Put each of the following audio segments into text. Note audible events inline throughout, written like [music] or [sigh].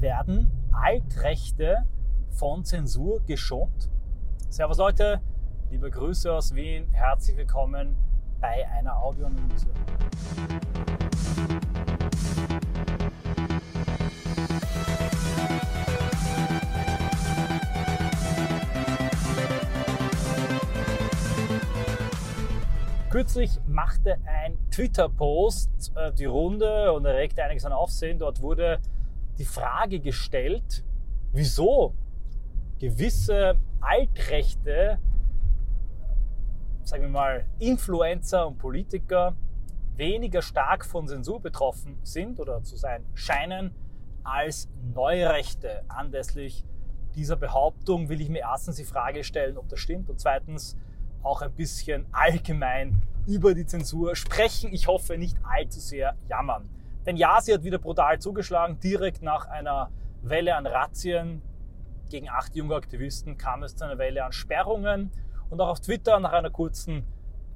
werden Altrechte von Zensur geschont? Servus Leute, liebe Grüße aus Wien, herzlich willkommen bei einer Audioanalyse. Kürzlich machte ein Twitter-Post äh, die Runde und erregte einiges an Aufsehen. Dort wurde die Frage gestellt, wieso gewisse altrechte, sagen wir mal, Influencer und Politiker weniger stark von Zensur betroffen sind oder zu sein scheinen als Neurechte. Anlässlich dieser Behauptung will ich mir erstens die Frage stellen, ob das stimmt und zweitens, auch ein bisschen allgemein über die Zensur sprechen. Ich hoffe nicht allzu sehr jammern. Denn ja, sie hat wieder brutal zugeschlagen. Direkt nach einer Welle an Razzien gegen acht junge Aktivisten kam es zu einer Welle an Sperrungen. Und auch auf Twitter nach einer kurzen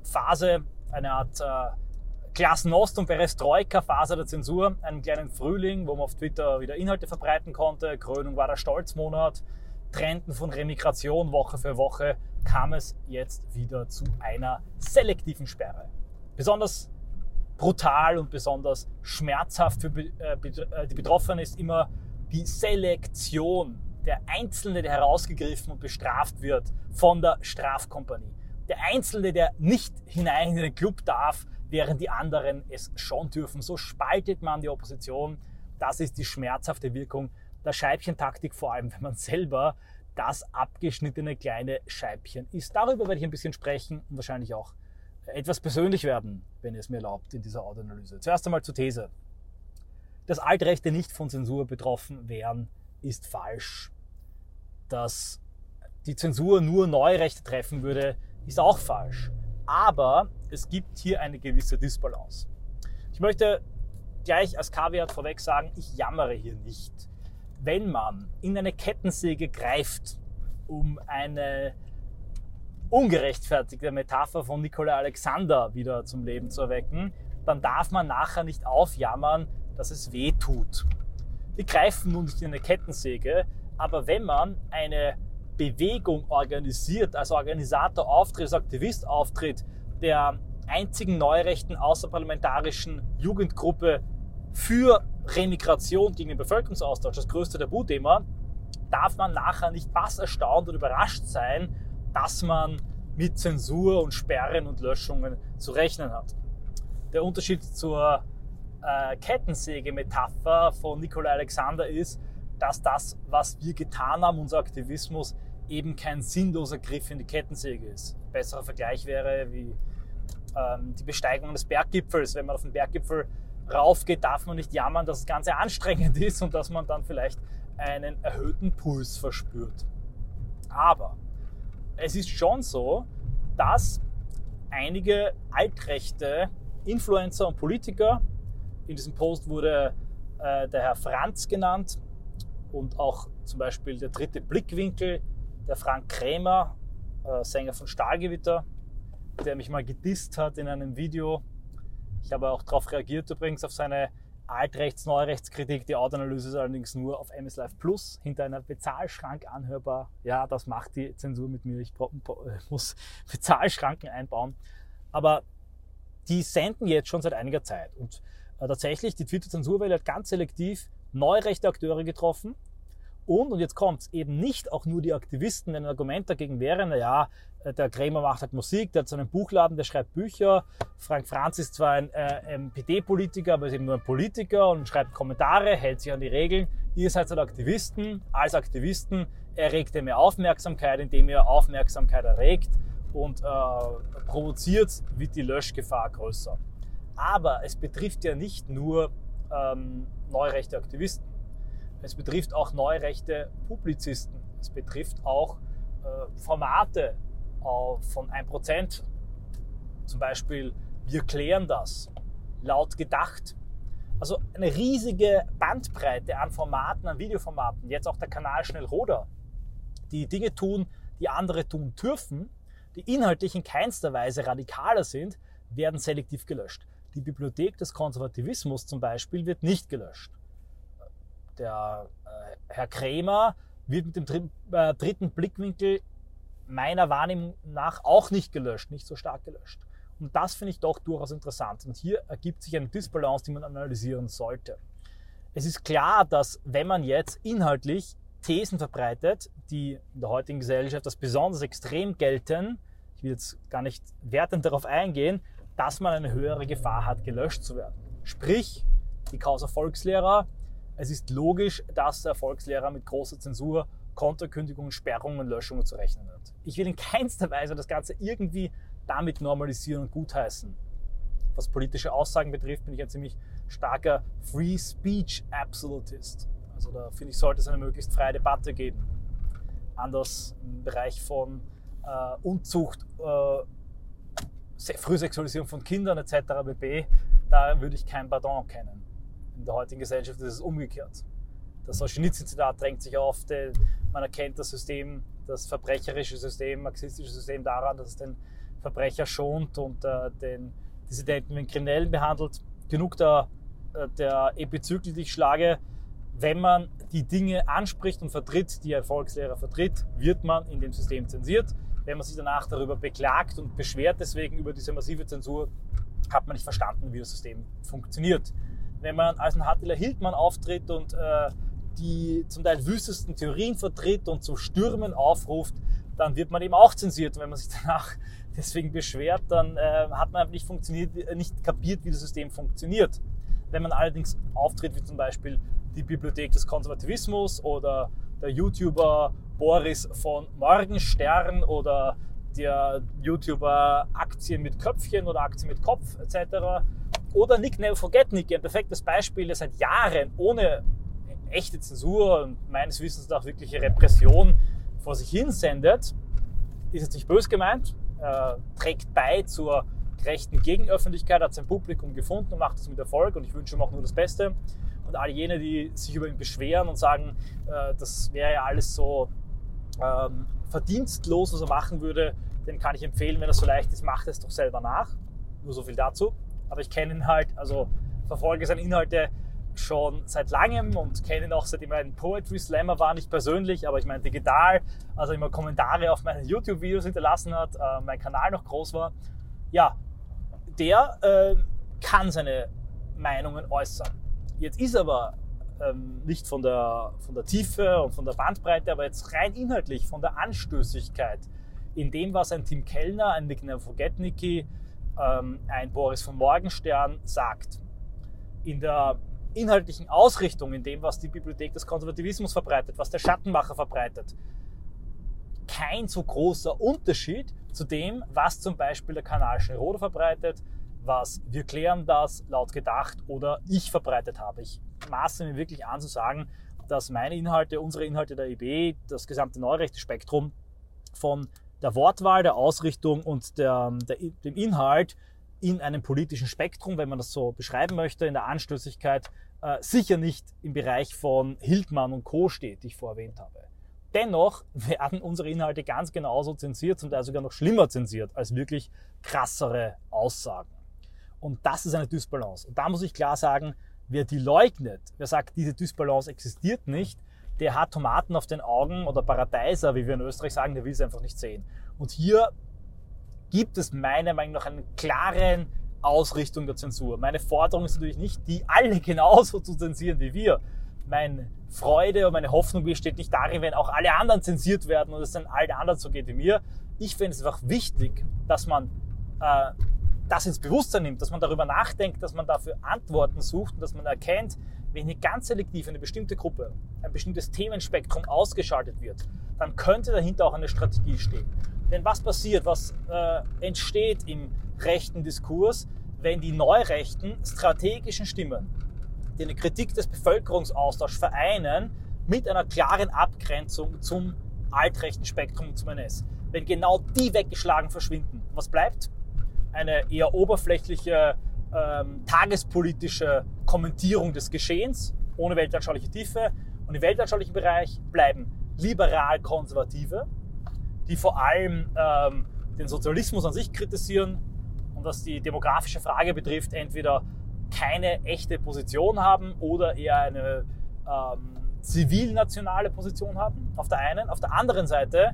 Phase, eine Art äh, Klassenost- und Perestroika-Phase der Zensur, einen kleinen Frühling, wo man auf Twitter wieder Inhalte verbreiten konnte. Krönung war der Stolzmonat. Trenden von Remigration Woche für Woche kam es jetzt wieder zu einer selektiven Sperre. Besonders brutal und besonders schmerzhaft für äh, äh, die Betroffenen ist immer die Selektion. Der Einzelne, der herausgegriffen und bestraft wird von der Strafkompanie. Der Einzelne, der nicht hinein in den Club darf, während die anderen es schon dürfen. So spaltet man die Opposition. Das ist die schmerzhafte Wirkung der Scheibchentaktik, vor allem wenn man selber das abgeschnittene kleine Scheibchen ist. Darüber werde ich ein bisschen sprechen und wahrscheinlich auch etwas persönlich werden, wenn ihr es mir erlaubt, in dieser Audioanalyse. Zuerst einmal zur These. Dass Altrechte nicht von Zensur betroffen wären, ist falsch. Dass die Zensur nur Neurechte treffen würde, ist auch falsch. Aber es gibt hier eine gewisse Disbalance. Ich möchte gleich als Kaviar vorweg sagen, ich jammere hier nicht wenn man in eine Kettensäge greift, um eine ungerechtfertigte Metapher von Nikola Alexander wieder zum Leben zu erwecken, dann darf man nachher nicht aufjammern, dass es weh tut. Wir greifen nun nicht in eine Kettensäge, aber wenn man eine Bewegung organisiert, als Organisator auftritt, als Aktivist auftritt, der einzigen neurechten außerparlamentarischen Jugendgruppe für Remigration gegen den Bevölkerungsaustausch, das größte Tabuthema, darf man nachher nicht was erstaunt und überrascht sein, dass man mit Zensur und Sperren und Löschungen zu rechnen hat. Der Unterschied zur äh, Kettensäge-Metapher von Nikolai Alexander ist, dass das, was wir getan haben, unser Aktivismus, eben kein sinnloser Griff in die Kettensäge ist. Ein besserer Vergleich wäre wie ähm, die Besteigung eines Berggipfels. Wenn man auf den Berggipfel raufgeht, darf man nicht jammern, dass das Ganze anstrengend [laughs] ist und dass man dann vielleicht einen erhöhten Puls verspürt. Aber es ist schon so, dass einige altrechte Influencer und Politiker, in diesem Post wurde äh, der Herr Franz genannt und auch zum Beispiel der dritte Blickwinkel, der Frank Krämer, äh, Sänger von Stahlgewitter, der mich mal gedisst hat in einem Video. Ich habe auch darauf reagiert übrigens auf seine Altrechts-Neurechtskritik. Die Autoanalyse ist allerdings nur auf MS Live Plus hinter einer Bezahlschrank anhörbar. Ja, das macht die Zensur mit mir. Ich muss [laughs] Bezahlschranken einbauen. Aber die senden jetzt schon seit einiger Zeit. Und äh, tatsächlich, die Twitter-Zensurwelle hat ganz selektiv neurechte Akteure getroffen, und, und jetzt kommt's, eben nicht auch nur die Aktivisten, wenn ein Argument dagegen wäre, naja, äh, der Krämer macht halt Musik, der hat so einen Buchladen, der schreibt Bücher. Frank Franz ist zwar ein äh, MPD-Politiker, aber ist eben nur ein Politiker und schreibt Kommentare, hält sich an die Regeln. Ihr seid halt Aktivisten. Als Aktivisten erregt ihr mehr Aufmerksamkeit, indem ihr Aufmerksamkeit erregt und äh, provoziert, wird die Löschgefahr größer. Aber es betrifft ja nicht nur ähm, neurechte Aktivisten. Es betrifft auch neurechte Publizisten. Es betrifft auch äh, Formate äh, von 1%. Zum Beispiel, wir klären das. Laut gedacht. Also eine riesige Bandbreite an Formaten, an Videoformaten. Jetzt auch der Kanal Schnellroder. Die Dinge tun, die andere tun dürfen, die inhaltlich in keinster Weise radikaler sind, werden selektiv gelöscht. Die Bibliothek des Konservativismus zum Beispiel wird nicht gelöscht der äh, Herr Krämer wird mit dem dritten, äh, dritten Blickwinkel meiner Wahrnehmung nach auch nicht gelöscht, nicht so stark gelöscht. Und das finde ich doch durchaus interessant. Und hier ergibt sich eine Disbalance, die man analysieren sollte. Es ist klar, dass wenn man jetzt inhaltlich Thesen verbreitet, die in der heutigen Gesellschaft als besonders extrem gelten, ich will jetzt gar nicht wertend darauf eingehen, dass man eine höhere Gefahr hat, gelöscht zu werden. Sprich, die Causa Volkslehrer, es ist logisch, dass der Volkslehrer mit großer Zensur, Konterkündigungen, Sperrungen und Löschungen zu rechnen hat. Ich will in keinster Weise das Ganze irgendwie damit normalisieren und gutheißen. Was politische Aussagen betrifft, bin ich ein ziemlich starker Free Speech Absolutist. Also da finde ich, sollte es eine möglichst freie Debatte geben. Anders im Bereich von äh, Unzucht, äh, Frühsexualisierung von Kindern etc. bb. Da würde ich kein Pardon kennen. In der heutigen Gesellschaft ist es umgekehrt. Das Solzhenitsyn-Zitat drängt sich auf, denn man erkennt das System, das verbrecherische System, marxistische System daran, dass es den Verbrecher schont und äh, den Dissidenten wie Kriminellen behandelt. Genug der, äh, der Epizyklik, die ich schlage. Wenn man die Dinge anspricht und vertritt, die ein Volkslehrer vertritt, wird man in dem System zensiert. Wenn man sich danach darüber beklagt und beschwert deswegen über diese massive Zensur, hat man nicht verstanden, wie das System funktioniert. Wenn man als ein Attila Hildmann auftritt und äh, die zum Teil wüstesten Theorien vertritt und zu Stürmen aufruft, dann wird man eben auch zensiert. Und wenn man sich [laughs] danach deswegen beschwert, dann äh, hat man nicht, funktioniert, äh, nicht kapiert, wie das System funktioniert. Wenn man allerdings auftritt, wie zum Beispiel die Bibliothek des Konservativismus oder der YouTuber Boris von Morgenstern oder der YouTuber Aktien mit Köpfchen oder Aktien mit Kopf etc. Oder Nick Never Forget Nick, ein perfektes Beispiel, der seit Jahren ohne echte Zensur und meines Wissens nach wirkliche Repression vor sich hin sendet, ist jetzt nicht bös gemeint, äh, trägt bei zur gerechten Gegenöffentlichkeit, hat sein Publikum gefunden und macht das mit Erfolg und ich wünsche ihm auch nur das Beste. Und all jene, die sich über ihn beschweren und sagen, äh, das wäre ja alles so ähm, verdienstlos, was er machen würde, den kann ich empfehlen, wenn er so leicht ist, macht es doch selber nach. Nur so viel dazu. Aber ich kenne ihn halt, also verfolge seine Inhalte schon seit langem und kenne ihn auch seitdem er ein Poetry Slammer war, nicht persönlich, aber ich meine digital, also immer Kommentare auf meine YouTube-Videos hinterlassen hat, äh, mein Kanal noch groß war. Ja, der äh, kann seine Meinungen äußern. Jetzt ist aber ähm, nicht von der, von der Tiefe und von der Bandbreite, aber jetzt rein inhaltlich von der Anstößigkeit in dem, was ein Tim Kellner, ein Nick Forgetnicki, ähm, ein Boris von Morgenstern sagt. In der inhaltlichen Ausrichtung, in dem, was die Bibliothek des Konservativismus verbreitet, was der Schattenmacher verbreitet, kein so großer Unterschied zu dem, was zum Beispiel der Kanal Schneiroder verbreitet, was wir klären das laut gedacht oder ich verbreitet habe. Ich maße mir wirklich an zu sagen, dass meine Inhalte, unsere Inhalte der IB, das gesamte Neurechtespektrum von der Wortwahl, der Ausrichtung und der, der, dem Inhalt in einem politischen Spektrum, wenn man das so beschreiben möchte, in der Anstößigkeit, äh, sicher nicht im Bereich von Hildmann und Co. steht, die ich vorher erwähnt habe. Dennoch [laughs] werden unsere Inhalte ganz genauso zensiert, Teil sogar noch schlimmer zensiert als wirklich krassere Aussagen. Und das ist eine Dysbalance. Und da muss ich klar sagen, wer die leugnet, wer sagt, diese Dysbalance existiert nicht, der hat Tomaten auf den Augen oder Paradeiser, wie wir in Österreich sagen, der will es einfach nicht sehen. Und hier gibt es meiner Meinung nach eine klare Ausrichtung der Zensur. Meine Forderung ist natürlich nicht, die alle [laughs] genauso zu zensieren wie wir. Meine Freude und meine Hoffnung besteht nicht darin, wenn auch alle anderen zensiert werden und es dann allen anderen so geht wie mir. Ich finde es einfach wichtig, dass man äh, das ins Bewusstsein nimmt, dass man darüber nachdenkt, dass man dafür Antworten sucht und dass man erkennt, wenn hier ganz selektiv eine bestimmte Gruppe, ein bestimmtes Themenspektrum ausgeschaltet wird, dann könnte dahinter auch eine Strategie stehen. Denn was passiert, was äh, entsteht im rechten Diskurs, wenn die neurechten strategischen Stimmen, die eine Kritik des Bevölkerungsaustauschs vereinen, mit einer klaren Abgrenzung zum altrechten Spektrum zum NS. Wenn genau die weggeschlagen verschwinden, was bleibt? Eine eher oberflächliche ähm, tagespolitische Kommentierung des Geschehens ohne weltanschauliche Tiefe. Und im weltanschaulichen Bereich bleiben liberal-konservative, die vor allem ähm, den Sozialismus an sich kritisieren und was die demografische Frage betrifft, entweder keine echte Position haben oder eher eine ähm, zivilnationale Position haben, auf der einen, auf der anderen Seite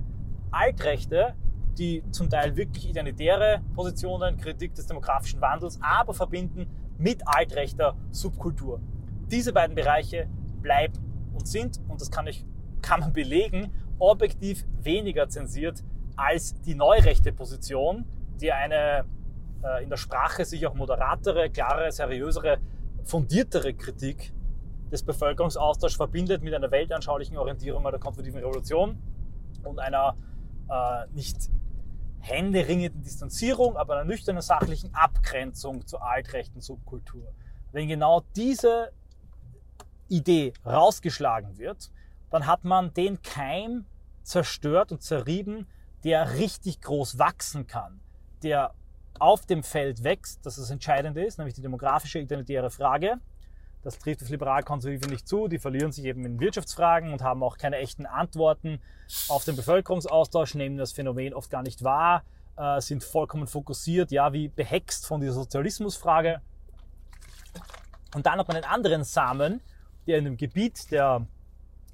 Altrechte, die zum Teil wirklich identitäre Positionen, Kritik des demografischen Wandels, aber verbinden mit altrechter Subkultur. Diese beiden Bereiche bleiben und sind, und das kann, ich, kann man belegen, objektiv weniger zensiert als die neurechte Position, die eine äh, in der Sprache sich auch moderatere, klarere, seriösere, fundiertere Kritik des Bevölkerungsaustauschs verbindet mit einer weltanschaulichen Orientierung an der konservativen Revolution und einer äh, nicht händeringenden Distanzierung, aber einer nüchternen sachlichen Abgrenzung zur altrechten Subkultur. Wenn genau diese Idee rausgeschlagen wird, dann hat man den Keim zerstört und zerrieben, der richtig groß wachsen kann, der auf dem Feld wächst, das das Entscheidende ist, nämlich die demografische identitäre Frage. Das trifft auf Liberalkonservative nicht zu. Die verlieren sich eben in Wirtschaftsfragen und haben auch keine echten Antworten auf den Bevölkerungsaustausch, nehmen das Phänomen oft gar nicht wahr, äh, sind vollkommen fokussiert, ja, wie behext von dieser Sozialismusfrage. Und dann hat man einen anderen Samen, der in dem Gebiet der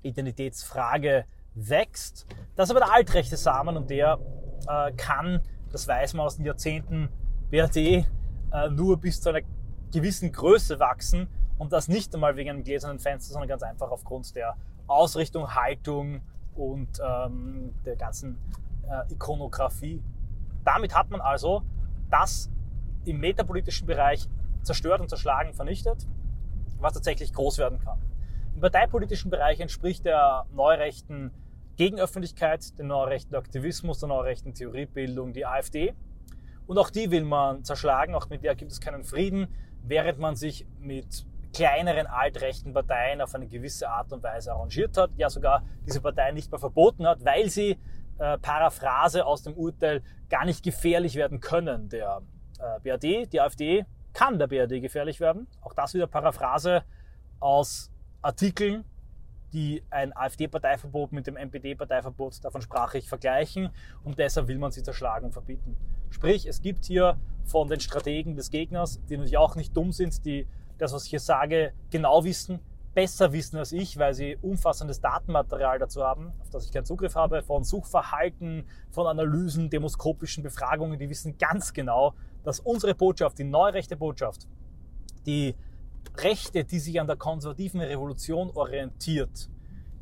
Identitätsfrage wächst. Das ist aber der altrechte Samen und der äh, kann, das weiß man aus den Jahrzehnten BRD, äh, nur bis zu einer gewissen Größe wachsen und das nicht einmal wegen einem gläsernen Fenster, sondern ganz einfach aufgrund der Ausrichtung, Haltung und ähm, der ganzen äh, Ikonografie. Damit hat man also das im metapolitischen Bereich zerstört und zerschlagen, vernichtet, was tatsächlich groß werden kann. Im parteipolitischen Bereich entspricht der neurechten Gegenöffentlichkeit, dem neurechten Aktivismus, der neurechten Theoriebildung die AfD. Und auch die will man zerschlagen, auch mit der gibt es keinen Frieden, während man sich mit kleineren altrechten Parteien auf eine gewisse Art und Weise arrangiert hat, ja sogar diese Partei nicht mehr verboten hat, weil sie, äh, Paraphrase aus dem Urteil, gar nicht gefährlich werden können. Der äh, BRD, die AfD, kann der BRD gefährlich werden. Auch das wieder Paraphrase aus Artikeln, die ein AfD-Parteiverbot mit dem NPD-Parteiverbot, davon sprach ich, vergleichen und deshalb will man sie zerschlagen und verbieten. Sprich, es gibt hier von den Strategen des Gegners, die natürlich auch nicht dumm sind, die das, was ich hier sage, genau wissen, besser wissen als ich, weil sie umfassendes Datenmaterial dazu haben, auf das ich keinen Zugriff habe, von Suchverhalten, von Analysen, demoskopischen Befragungen, die wissen ganz genau, dass unsere Botschaft, die neurechte Botschaft, die Rechte, die sich an der konservativen Revolution orientiert,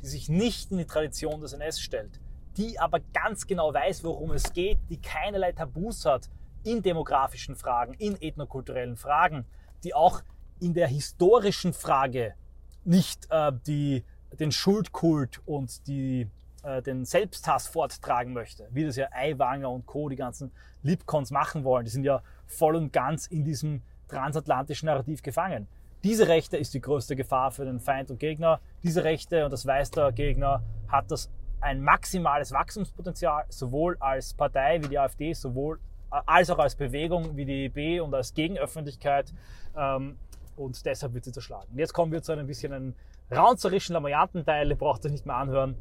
die sich nicht in die Tradition des NS stellt, die aber ganz genau weiß, worum es geht, die keinerlei Tabus hat in demografischen Fragen, in ethnokulturellen Fragen, die auch in der historischen Frage nicht äh, die, den Schuldkult und die, äh, den Selbsthass forttragen möchte, wie das ja Aiwanger und Co., die ganzen Lipcons machen wollen. Die sind ja voll und ganz in diesem transatlantischen Narrativ gefangen. Diese Rechte ist die größte Gefahr für den Feind und Gegner. Diese Rechte, und das weiß der Gegner, hat das ein maximales Wachstumspotenzial, sowohl als Partei wie die AfD, sowohl äh, als auch als Bewegung wie die EB und als Gegenöffentlichkeit. Ähm, und deshalb wird sie zerschlagen. Jetzt kommen wir zu einem bisschen einem raunzerischen, lamoyanten Teil, ihr braucht euch nicht mehr anhören.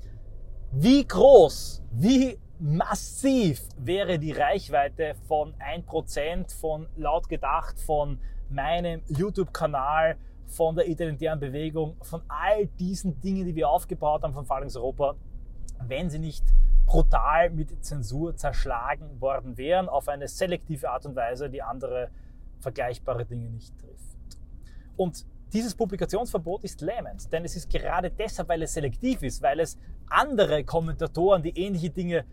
Wie groß, wie massiv wäre die Reichweite von 1% von laut gedacht von meinem YouTube-Kanal, von der identitären Bewegung, von all diesen Dingen, die wir aufgebaut haben von Phalanx Europa, wenn sie nicht brutal mit Zensur zerschlagen worden wären, auf eine selektive Art und Weise, die andere vergleichbare Dinge nicht. Und dieses Publikationsverbot ist lähmend, denn es ist gerade deshalb, weil es selektiv ist, weil es andere Kommentatoren, die ähnliche Dinge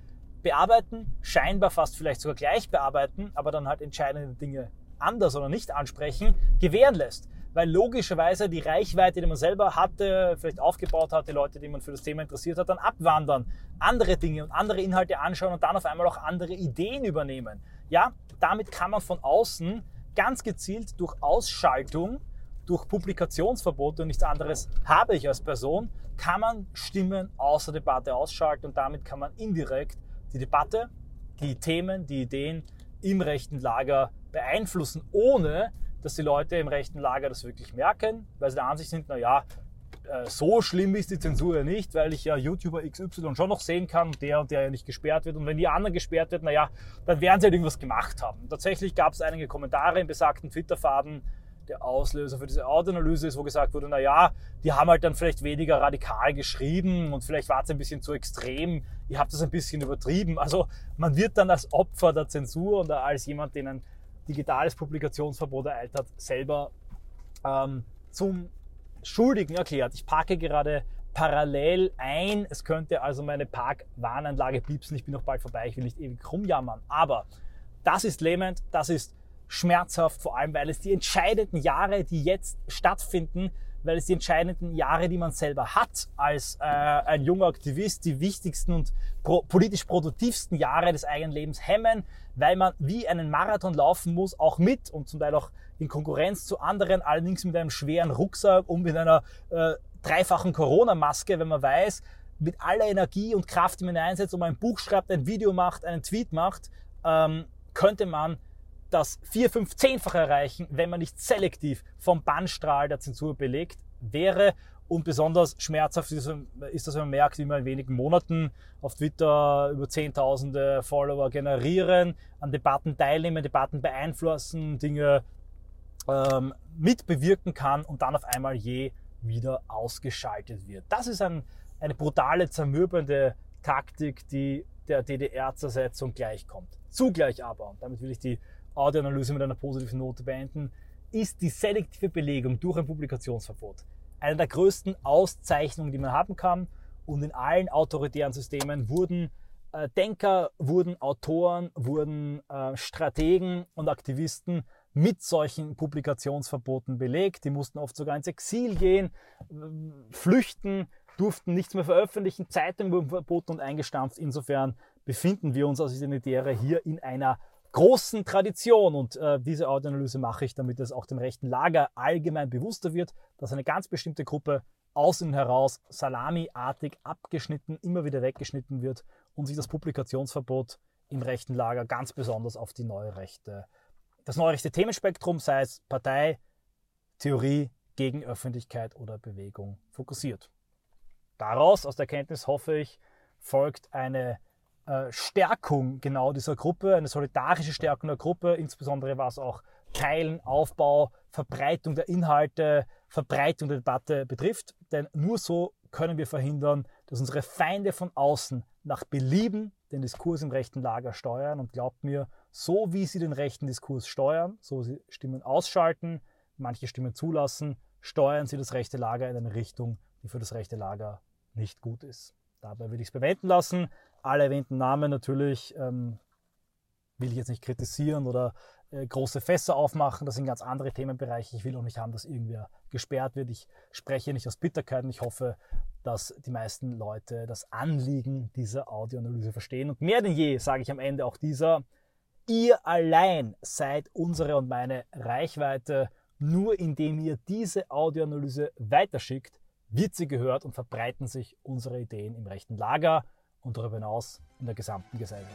bearbeiten, scheinbar fast vielleicht sogar gleich bearbeiten, aber dann halt entscheidende Dinge anders oder nicht ansprechen, gewähren lässt. Weil logischerweise die Reichweite, die man selber hatte, vielleicht aufgebaut hat, die Leute, die man für das Thema interessiert hat, dann abwandern, andere Dinge und andere Inhalte anschauen und dann auf einmal auch andere Ideen übernehmen. Ja, damit kann man von außen ganz gezielt durch Ausschaltung, durch Publikationsverbote und nichts anderes habe ich als Person, kann man Stimmen außer Debatte ausschalten und damit kann man indirekt die Debatte, die Themen, die Ideen im rechten Lager beeinflussen, ohne dass die Leute im rechten Lager das wirklich merken, weil sie der Ansicht sind, naja, äh, so schlimm ist die Zensur ja nicht, weil ich ja YouTuber XY schon noch sehen kann, der und der ja nicht gesperrt wird. Und wenn die anderen gesperrt wird, naja, dann werden sie halt irgendwas gemacht haben. Und tatsächlich gab es einige Kommentare im besagten Twitter-Faden, der Auslöser für diese Audioanalyse ist, wo gesagt wurde, na ja, die haben halt dann vielleicht weniger radikal geschrieben und vielleicht war es ein bisschen zu extrem, ihr habt das ein bisschen übertrieben. Also man wird dann als Opfer der Zensur oder als jemand, den ein digitales Publikationsverbot ereilt hat, selber ähm, zum Schuldigen erklärt. Ich parke gerade parallel ein. Es könnte also meine Parkwarnanlage piepsen. Ich bin noch bald vorbei. Ich will nicht ewig rumjammern. Aber das ist lähmend. Das ist schmerzhaft, vor allem weil es die entscheidenden Jahre, die jetzt stattfinden, weil es die entscheidenden Jahre, die man selber hat als äh, ein junger Aktivist, die wichtigsten und pro politisch produktivsten Jahre des eigenen Lebens hemmen, weil man wie einen Marathon laufen muss, auch mit und zum Teil auch in Konkurrenz zu anderen, allerdings mit einem schweren Rucksack und mit einer äh, dreifachen Corona-Maske, wenn man weiß, mit aller Energie und Kraft, die man einsetzt, um ein Buch schreibt, ein Video macht, einen Tweet macht, ähm, könnte man das vier, fünf, zehnfache erreichen, wenn man nicht selektiv vom Bannstrahl der Zensur belegt wäre. Und besonders schmerzhaft ist, ist das, wenn man merkt, wie man in wenigen Monaten auf Twitter über Zehntausende Follower generieren, an Debatten teilnehmen, Debatten beeinflussen, Dinge ähm, mitbewirken kann und dann auf einmal je wieder ausgeschaltet wird. Das ist ein, eine brutale, zermürbende Taktik, die der DDR-Zersetzung gleichkommt. Zugleich aber, und damit will ich die Audioanalyse mit einer positiven Note beenden, ist die selektive Belegung durch ein Publikationsverbot eine der größten Auszeichnungen, die man haben kann. Und in allen autoritären Systemen wurden äh, Denker, wurden Autoren, wurden äh, Strategen und Aktivisten mit solchen Publikationsverboten belegt. Die mussten oft sogar ins Exil gehen, flüchten, durften nichts mehr veröffentlichen, Zeitungen wurden verboten und eingestampft. Insofern befinden wir uns als Identitäre hier in einer großen Tradition. Und äh, diese Audioanalyse mache ich, damit es auch dem rechten Lager allgemein bewusster wird, dass eine ganz bestimmte Gruppe aus und heraus salamiartig abgeschnitten, immer wieder weggeschnitten wird und sich das Publikationsverbot im rechten Lager ganz besonders auf die neue Rechte, das neue rechte Themenspektrum, sei es Partei, Theorie, Gegenöffentlichkeit oder Bewegung, fokussiert. Daraus, aus der Kenntnis hoffe ich, folgt eine Stärkung genau dieser Gruppe, eine solidarische Stärkung der Gruppe, insbesondere was auch Teilen, Aufbau, Verbreitung der Inhalte, Verbreitung der Debatte betrifft. Denn nur so können wir verhindern, dass unsere Feinde von außen nach Belieben den Diskurs im rechten Lager steuern. Und glaubt mir, so wie sie den rechten Diskurs steuern, so sie Stimmen ausschalten, manche Stimmen zulassen, steuern sie das rechte Lager in eine Richtung, die für das rechte Lager nicht gut ist. Dabei würde ich es bewenden lassen alle erwähnten Namen natürlich ähm, will ich jetzt nicht kritisieren oder äh, große Fässer aufmachen. Das sind ganz andere Themenbereiche. Ich will auch nicht haben, dass irgendwer gesperrt wird. Ich spreche nicht aus Bitterkeit und ich hoffe, dass die meisten Leute das Anliegen dieser Audioanalyse verstehen. Und mehr denn je sage ich am Ende auch dieser, ihr allein seid unsere und meine Reichweite. Nur indem ihr diese Audioanalyse weiterschickt, wird sie gehört und verbreiten sich unsere Ideen im rechten Lager und darüber hinaus in der gesamten Gesellschaft.